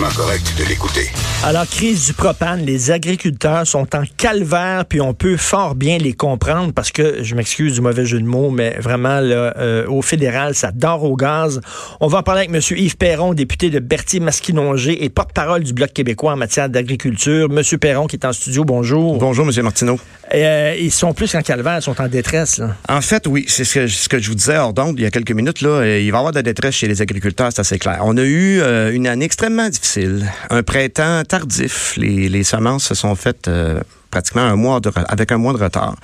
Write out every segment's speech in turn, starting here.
politiquement correct de l'écouter. Alors, crise du propane, les agriculteurs sont en calvaire, puis on peut fort bien les comprendre parce que, je m'excuse du mauvais jeu de mots, mais vraiment, là, euh, au fédéral, ça dort au gaz. On va en parler avec M. Yves Perron, député de Berthier-Masquinongé et porte-parole du Bloc québécois en matière d'agriculture. M. Perron qui est en studio, bonjour. Bonjour, M. Martineau. Euh, ils sont plus qu'en calvaire, ils sont en détresse. En fait, oui, c'est ce que, je vous disais hors d'onde il y a quelques minutes. Là, il va y avoir de la détresse chez les agriculteurs, c'est assez clair. On a eu euh, une année extrêmement difficile, un printemps tardif. Les, les semences se sont faites euh, pratiquement un mois de, avec un mois de retard.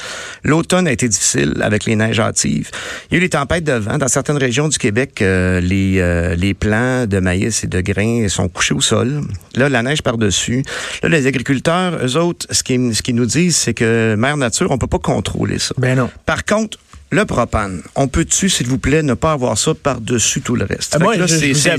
L'automne a été difficile avec les neiges hâtives. Il y a eu les tempêtes de vent. Dans certaines régions du Québec, euh, les, euh, les plants de maïs et de grains sont couchés au sol. Là, la neige par-dessus. Là, les agriculteurs, eux autres, ce qu'ils ce nous disent, c'est que Mère Nature, on peut pas contrôler ça. Ben non. Par contre, le propane, on peut-tu, s'il vous plaît, ne pas avoir ça par-dessus tout le reste?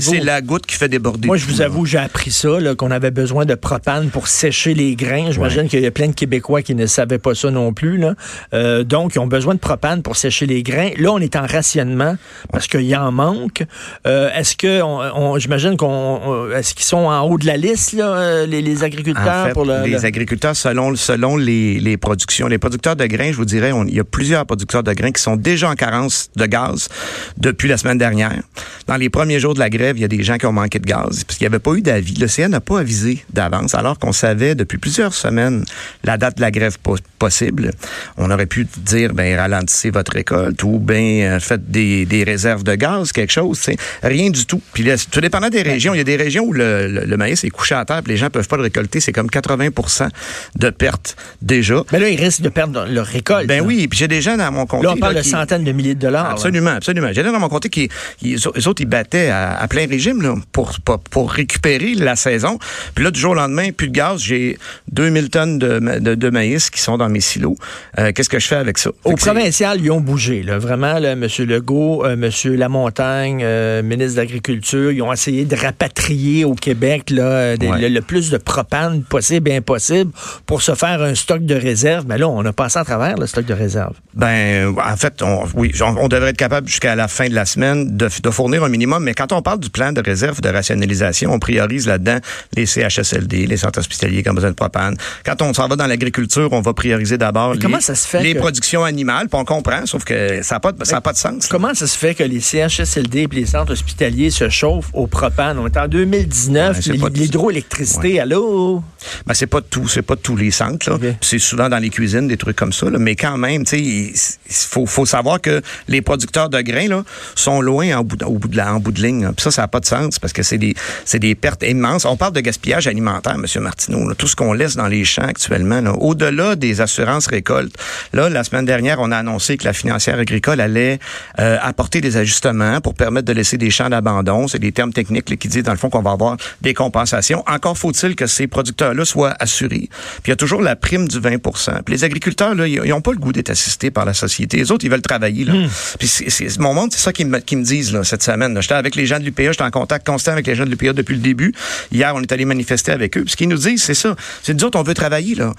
Je c'est- la goutte qui fait déborder. Moi, je vous là. avoue, j'ai appris ça, là, qu'on avait besoin de propane pour sécher les grains. J'imagine qu'il y a plein de Québécois qui ne savaient pas ça non plus. Là. Euh, donc, ils ont besoin de propane pour sécher les grains. Là, on est en rationnement parce qu'il y en manque. Euh, est-ce que, on, on- j'imagine qu'on, on- est-ce qu'ils sont en haut de la liste, là, euh, les, les agriculteurs En fait, pour le, les le- agriculteurs, selon, selon les, les productions, les producteurs de grains, je vous dirais, on- il y a plusieurs producteurs de grains qui sont déjà en carence de gaz depuis la semaine dernière. Dans les premiers jours de la grève, il y a des gens qui ont manqué de gaz parce qu'il n'y avait pas eu d'avis. Le CN n'a pas avisé d'avance, alors qu'on savait depuis plusieurs semaines la date de la grève po- possible. On aurait pu dire, ben ralentissez votre récolte ou ben faites des, des réserves de gaz, quelque chose. tu sais. Rien du tout. Puis là, tout dépendant des régions, il y a des régions où le, le- le maïs est couché à terre, puis les gens peuvent pas le récolter. C'est comme 80% de pertes déjà. Mais là, ils risquent de perdre leur récolte. Ben là. oui, puis j'ai des gens dans mon comté. Là, parle là, de centaines de milliers de dollars. là. Absolument, absolument. J'ai des gens dans mon comté qui, eux autres, ils battaient à, à plein régime là, pour, pour, pour récupérer la saison. Puis là, du jour au lendemain, plus de gaz. J'ai 2000 tonnes de, ma- de, de maïs qui sont dans mes silos. Euh, Qu'est-ce que je fais avec ça? Au provincial, ils ont bougé. Là. Vraiment, là, M. Legault, euh, M. Lamontagne, euh, ministre de l'Agriculture, ils ont essayé de rapatrier au Québec là, des- Ouais. le, le plus de propane possible et impossible pour se faire un stock de réserve. Mais là, on a passé à travers le stock de réserve. Ben, en fait, on, oui, on, on devrait être capable jusqu'à la fin de la semaine de, de fournir un minimum. Mais quand on parle du plan de réserve de rationalisation, on priorise là-dedans les CHSLD, les centres hospitaliers qui ont besoin de propane. Quand on s'en va dans l'agriculture, on va prioriser d'abord les, que- productions animales. Puis on comprend, sauf que ça n'a pas, de- ça a pas de sens. là. Comment ça se fait que les CHSLD et les centres hospitaliers se chauffent au propane? On est en 2019, Ouais, c'est l'hy- pas de- l'hydroélectricité, allô? Ben, c'est pas tout, c'est pas tous les centres. C'est souvent dans les cuisines, des trucs comme ça. là. Mais quand même, il faut, faut savoir que les producteurs de grains là, sont loin en bout de, au bout de, la, en bout de ligne. Puis ça, ça n'a pas de sens parce que c'est des, c'est des pertes immenses. On parle de gaspillage alimentaire, M. Martineau. là. Tout ce qu'on laisse dans les champs actuellement, là. au-delà des assurances récoltes. Là, la semaine dernière, on a annoncé que la financière agricole allait euh, apporter des ajustements pour permettre de laisser des champs d'abandon. C'est des termes techniques là, qui disent, dans le fond, qu'on va avoir des compensations. Encore faut-il que ces producteurs-là soient assurés. Puis il y a toujours la prime du 20 Puis les agriculteurs, là, ils n'ont pas le goût d'être assistés par la société. Ils veulent travailler. Là. Puis c'est- mon monde, c'est ça qu'ils me, me disent là, cette semaine. J'étais avec les gens de l'UPA, j'étais en contact constant avec les gens de l'UPA depuis le début. Hier, on est allé manifester avec eux. Puis ce qu'ils nous disent, c'est ça. C'est nous autres, on veut travailler. Là.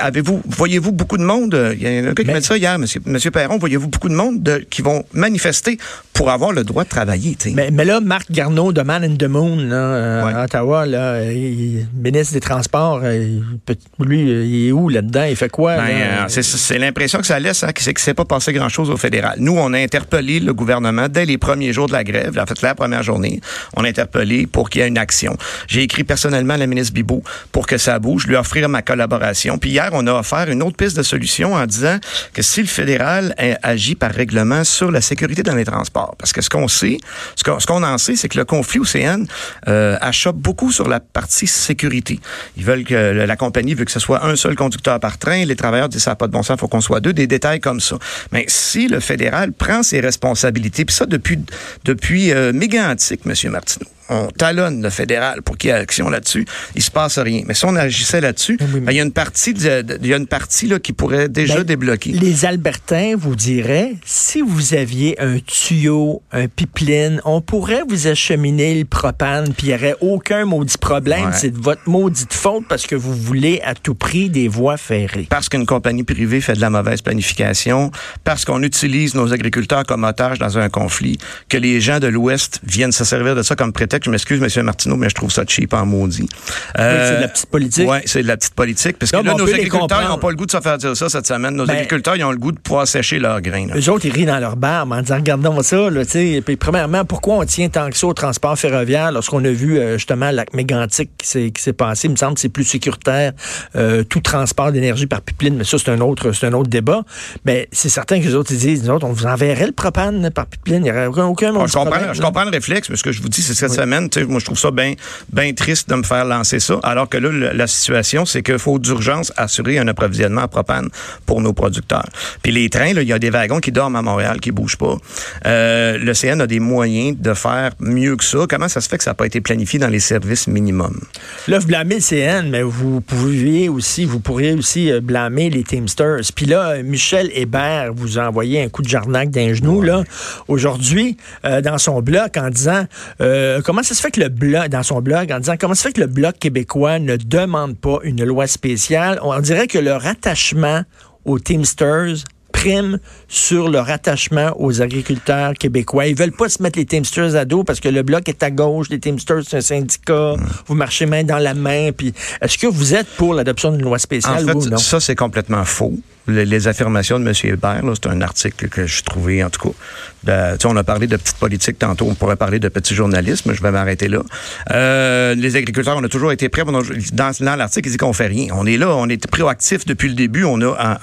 Avez-vous, voyez-vous beaucoup de monde? euh, Il y a un gars qui m'a dit ça hier, monsieur, monsieur Perron, voyez-vous beaucoup de monde de- qui vont manifester pour avoir le droit de travailler? Mais, mais là, Marc Garneau de Man in the Moon, là, euh, Ouais. à Ottawa, là, il- ministre des Transports, euh, il lui, il est où là-dedans? Il fait quoi? Ben, c'est, l'impression que ça laisse, hein, que c'est que c'est pas passé grand-chose au fédéral. Nous, on a interpellé le gouvernement dès les premiers jours de la grève, en fait, la première journée, on a interpellé pour qu'il y ait une action. J'ai écrit personnellement à la ministre Bibot pour que ça bouge, lui offrir ma collaboration. Puis hier, on a offert une autre piste de solution en disant que si le fédéral euh, agit par règlement sur la sécurité dans les transports, parce que ce qu'on sait, ce qu'on, en sait, c'est que le conflit océan euh, achoppe beaucoup sur la partie sécurité. Ils veulent que la, compagnie veut que ce soit un seul conducteur par train. Les travailleurs disent ça n'a pas de bon sens, faut qu'on soit deux. Des détails comme ça. Si le fédéral prend ses responsabilités, puis ça depuis depuis euh, méga antique, Monsieur Martineau, on talonne le fédéral pour qu'il y ait action là-dessus, il se passe rien. Mais si on agissait là-dessus, Oui, ben, il y a une partie, de- de- il y a une partie là qui pourrait déjà Ben, débloquer. Les Albertains vous diraient, si vous aviez un tuyau, un pipeline, on pourrait vous acheminer le propane, puis il n'y aurait aucun maudit problème. Ouais. C'est de votre maudite faute parce que vous voulez à tout prix des voies ferrées. parce qu'une compagnie privée fait de la mauvaise planification, parce qu'on utilise nos agriculteurs comme otages dans un conflit, que les gens de l'Ouest viennent se servir de ça comme prétexte Je m'excuse, M. Martineau, mais je trouve ça cheap en maudit. Euh, c'est de la petite politique. Oui, c'est de la petite politique. Parce que là, nos agriculteurs n'ont pas le goût de se faire dire ça cette semaine. Nos ben, agriculteurs, ils ont le goût de pouvoir sécher leurs grains. Les autres, ils rient dans leur barbe en disant, regardons ça. Là, puis, premièrement, pourquoi on tient tant que ça au transport ferroviaire lorsqu'on a vu euh, justement la mégantique qui s'est passé? Il me semble que c'est plus sécuritaire, euh, tout transport d'énergie par pipeline. Mais ça, c'est un autre, c'est un autre débat. Mais c'est certain que les autres, ils disent, nous autres, on vous enverrait le propane par pipeline. Il n'y aurait aucun, aucun ah, je, comprends, je comprends le réflexe, mais ce que je vous dis, c'est cette semaine, moi, je trouve ça bien ben triste de me faire lancer ça. Alors que là, la situation, c'est qu'il faut d'urgence assurer un approvisionnement à propane pour nos producteurs. Puis les trains, il y a des wagons qui dorment à Montréal, qui bougent pas. Euh, le CN a des moyens de faire mieux que ça. Comment ça se fait que ça n'a pas été planifié dans les services minimums? Là, vous blâmez le CN, mais vous pouviez aussi, vous pourriez aussi euh, blâmer les Teamsters. Puis là, Michel Hébert vous a envoyé un coup de jarnac d'un genou, là, aujourd'hui, euh, dans son blog, en disant, comment ça se fait que le blog, dans son blog, en disant, comment ça se fait que le Bloc québécois ne demande pas une loi spéciale? On dirait que leur attachement aux Teamsters prime sur leur attachement aux agriculteurs québécois. Ils veulent pas se mettre les Teamsters à dos parce que le bloc est à gauche, les Teamsters c'est un syndicat, vous marchez main dans la main. Puis est-ce que vous êtes pour l'adoption d'une loi spéciale en fait, ou non? Ça c'est complètement faux les, affirmations de M. Hébert. C'est un article que j'ai trouvé, en tout cas. on a parlé de petite politique tantôt. On pourrait parler de petit journalisme. Je vais m'arrêter là. Euh, les agriculteurs, on a toujours été prêts. Dans, dans l'article, il dit qu'on fait rien. On est là. On est proactif depuis le début. On a,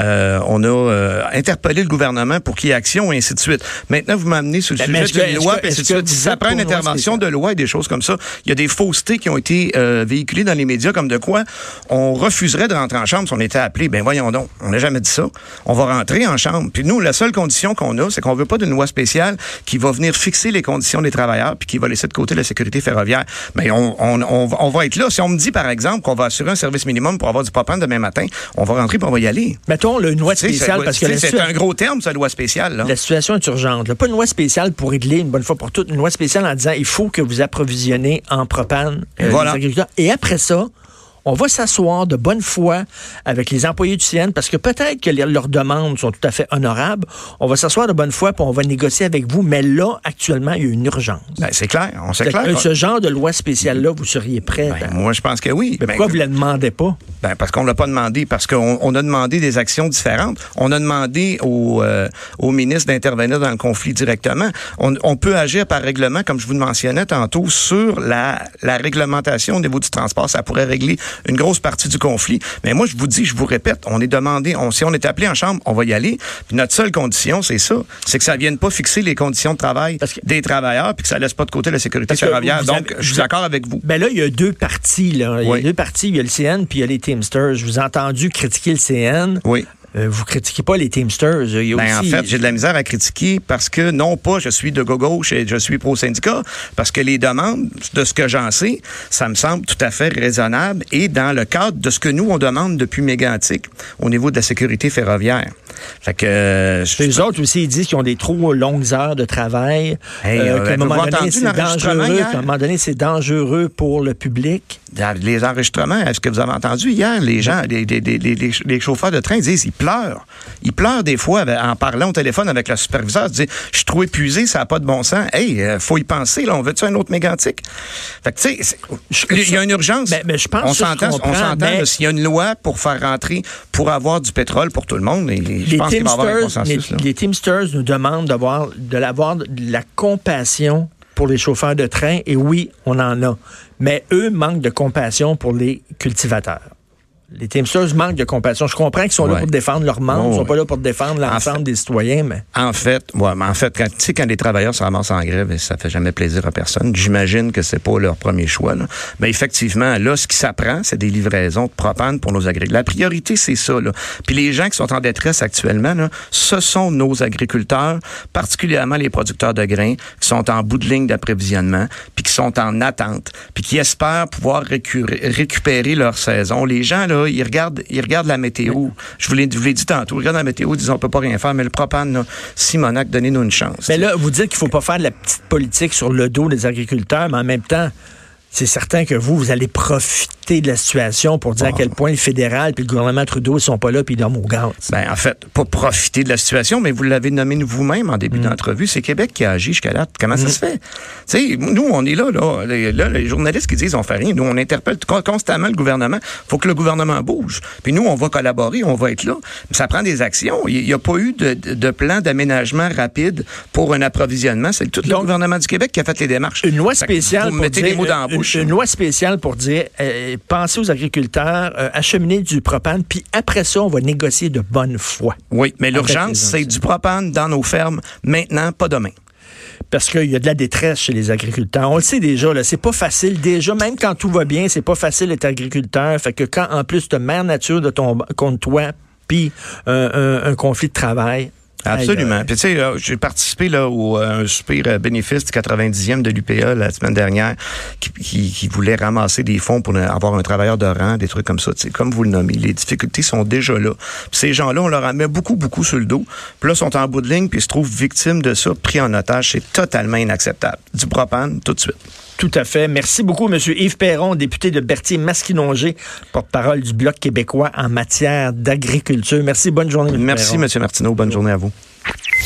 euh, on a euh, interpellé le gouvernement pour qu'il y ait action et ainsi de suite. Maintenant, vous m'amenez sur le ben, sujet de loi. ça prend une intervention de loi et des choses comme ça, il y a des faussetés qui ont été véhiculées dans les médias comme de quoi on refuserait de rentrer en chambre si on était appelé. Ben voyons donc. On n'a jamais dit ça. On va rentrer en chambre. Puis nous, la seule condition qu'on a, c'est qu'on veut pas d'une loi spéciale qui va venir fixer les conditions des travailleurs puis qui va laisser de côté la sécurité ferroviaire. Mais on, on, on, va être là. Si on me dit, par exemple, qu'on va assurer un service minimum pour avoir du propane demain matin, on va rentrer puis on va y aller. Mettons une loi spéciale parce que c'est un gros terme, cette loi spéciale. Là. La situation est urgente. Pas une loi spéciale pour régler une bonne fois pour toutes. Une loi spéciale en disant, il faut que vous approvisionnez en propane euh, les agriculteurs. Et après ça, on va s'asseoir de bonne foi avec les employés du CN parce que peut-être que leurs demandes sont tout à fait honorables. On va s'asseoir de bonne foi puis on va négocier avec vous. Mais là, actuellement, il y a une urgence. Ben, c'est clair. On sait clair. Ce genre de loi spéciale-là, vous seriez prêt? Ben, moi, je pense que oui. Mais pourquoi vous ne la demandez pas? Ben, parce qu'on ne l'a pas demandé. Parce qu'on a demandé des actions différentes. On a demandé au, euh, au ministre d'intervenir dans le conflit directement. On, on, peut agir par règlement, comme je vous le mentionnais tantôt, sur la, la réglementation au niveau du transport. Ça pourrait régler une grosse partie du conflit. Mais moi, je vous dis, je vous répète, on est demandé, on, si on est appelé en chambre, on va y aller. Puis notre seule condition, c'est ça, c'est que ça vienne pas fixer les conditions de travail des travailleurs, puis que ça laisse pas de côté la sécurité ferroviaire. Donc, je suis d'accord avec vous. Ben là, il y a deux parties. Là. Il y a deux parties. Il y a le CN, puis il y a les Teamsters. Je vous ai entendu critiquer le CN. Oui. Euh, vous critiquez pas les Teamsters. Ben, en fait, j'ai de la misère à critiquer parce que non pas je suis de gauche et je suis pro-syndicat, parce que les demandes, de ce que j'en sais, ça me semble tout à fait raisonnable et dans le cadre de ce que nous, on demande depuis mégantique au niveau de la sécurité ferroviaire. Fait que, euh, les autres aussi, ils disent qu'ils ont des trop longues heures de travail. Euh, à un moment donné, c'est dangereux. À un moment donné, c'est dangereux pour le public. Les enregistrements, est-ce que vous avez entendu hier, les gens, les, les, les, les chauffeurs de train disent, ils pleurent. Ils pleurent des fois en parlant au téléphone avec le superviseur. Ils disent, je suis trop épuisé, ça n'a pas de bon sens. Hey, euh, faut y penser, là, on veut-tu un autre mégantique? Fait que, tu sais, il y a une urgence. Mais, ben, je pense on s'entend, on s'entend, s'il y a une loi pour faire rentrer, pour avoir du pétrole pour tout le monde, les Les, Teamsters nous demandent d'avoir, de l'avoir de la compassion pour les chauffeurs de train, et oui, on en a. Mais eux manquent de compassion pour les cultivateurs. Les Teamsters manquent de compassion. Je comprends qu'ils sont là pour défendre leurs membres, ils sont pas là pour défendre l'ensemble des citoyens, mais... En fait, ouais, mais en fait, quand, tu sais, quand les travailleurs se ramassent en grève, ça fait jamais plaisir à personne. J'imagine que c'est pas leur premier choix, là. Mais effectivement, là, ce qui s'apprend, c'est des livraisons de propane pour nos agriculteurs. La priorité, c'est ça, là. Puis les gens qui sont en détresse actuellement, là, ce sont nos agriculteurs, particulièrement les producteurs de grains, qui sont en bout de ligne d'approvisionnement, puis qui sont en attente, puis qui espèrent pouvoir récupérer leur saison. Les gens, là, ils regardent, ils regardent la météo. Je vous l'ai dit tantôt, ils regardent la météo, ils disent on peut pas rien faire, mais le propane, là, Simonac, donnez-nous une chance. Mais là, vous dites qu'il faut pas faire de la petite politique sur le dos des agriculteurs, mais en même temps, c'est certain que vous, vous allez profiter profiter de la situation pour dire à quel point le fédéral puis le gouvernement Trudeau, ils sont pas là puis ils dorment au gaz. Ben, en fait, pas profiter de la situation, mais vous l'avez nommé vous-même en début d'entrevue, c'est Québec qui a agi jusqu'à là. Comment ça se fait? Tu sais, nous, on est là, là, là, les journalistes qui disent on fait rien, nous, on interpelle constamment le gouvernement. faut que le gouvernement bouge. Puis nous, on va collaborer, on va être là. Ça prend des actions. Il n'y a pas eu de, de plan d'aménagement rapide pour un approvisionnement. C'est tout le gouvernement du Québec qui a fait les démarches. Une loi spéciale pour dire, Une, loi spéciale pour dire, euh, pensez aux agriculteurs, euh, acheminer du propane, puis après ça, on va négocier de bonne foi. Oui, mais l'urgence, c'est du propane dans nos fermes maintenant, pas demain parce qu'il y a de la détresse chez les agriculteurs. On le sait déjà, là, c'est pas facile. Déjà, même quand tout va bien, c'est pas facile d'être agriculteur. Fait que quand, en plus, de mère nature de ton, contre toi, puis un, conflit de travail, Absolument. Puis tu sais, j'ai participé là au euh, un super euh, bénéfice du 90e de l'UPA la semaine dernière qui, qui, voulait ramasser des fonds pour avoir un travailleur de rang, des trucs comme ça. sais, Comme vous le nommez, les difficultés sont déjà là. Puis ces gens-là, on leur en met beaucoup, beaucoup sur le dos. Puis là, sont en bout de ligne, puis ils se trouvent victimes de ça, pris en otage. C'est totalement inacceptable. Du propane, tout de suite. Tout à fait. Merci beaucoup, M. Yves Perron, député de Berthier-Masquinongé, porte-parole du Bloc québécois en matière d'agriculture. Merci, bonne journée. M. Merci, M. Martineau. Bonne journée à vous.